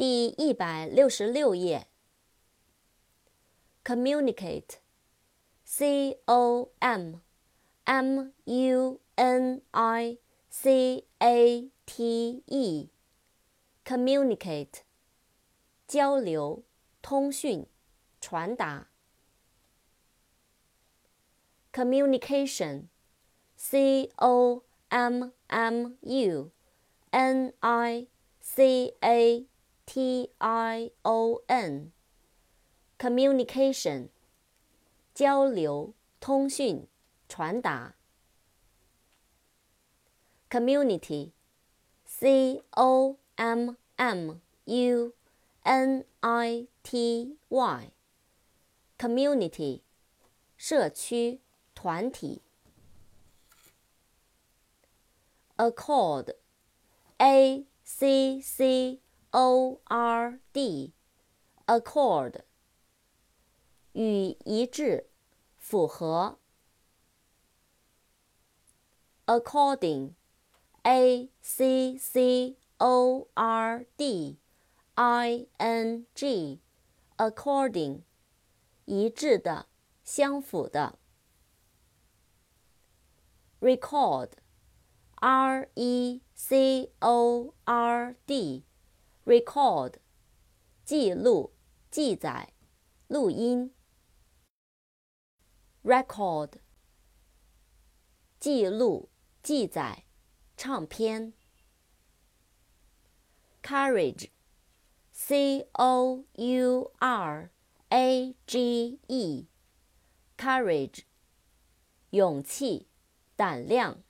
第一百六十六页。Communicate，C O M M U N I C A T E，communicate，交流、通讯、传达。Communication，C O M M U N I C A T I O N，communication，交流、通讯、传达。Community，C O M M U N I T Y，community，社区、团体。Accord，A C C O R D，accord，与一致，符合。According，A C C O R D I N G，according，一致的，相符的。Record，R E C O R D。record，记录、记载、录音。record，记录、记载、唱片。courage，c o u r a g e，courage，勇气、胆量。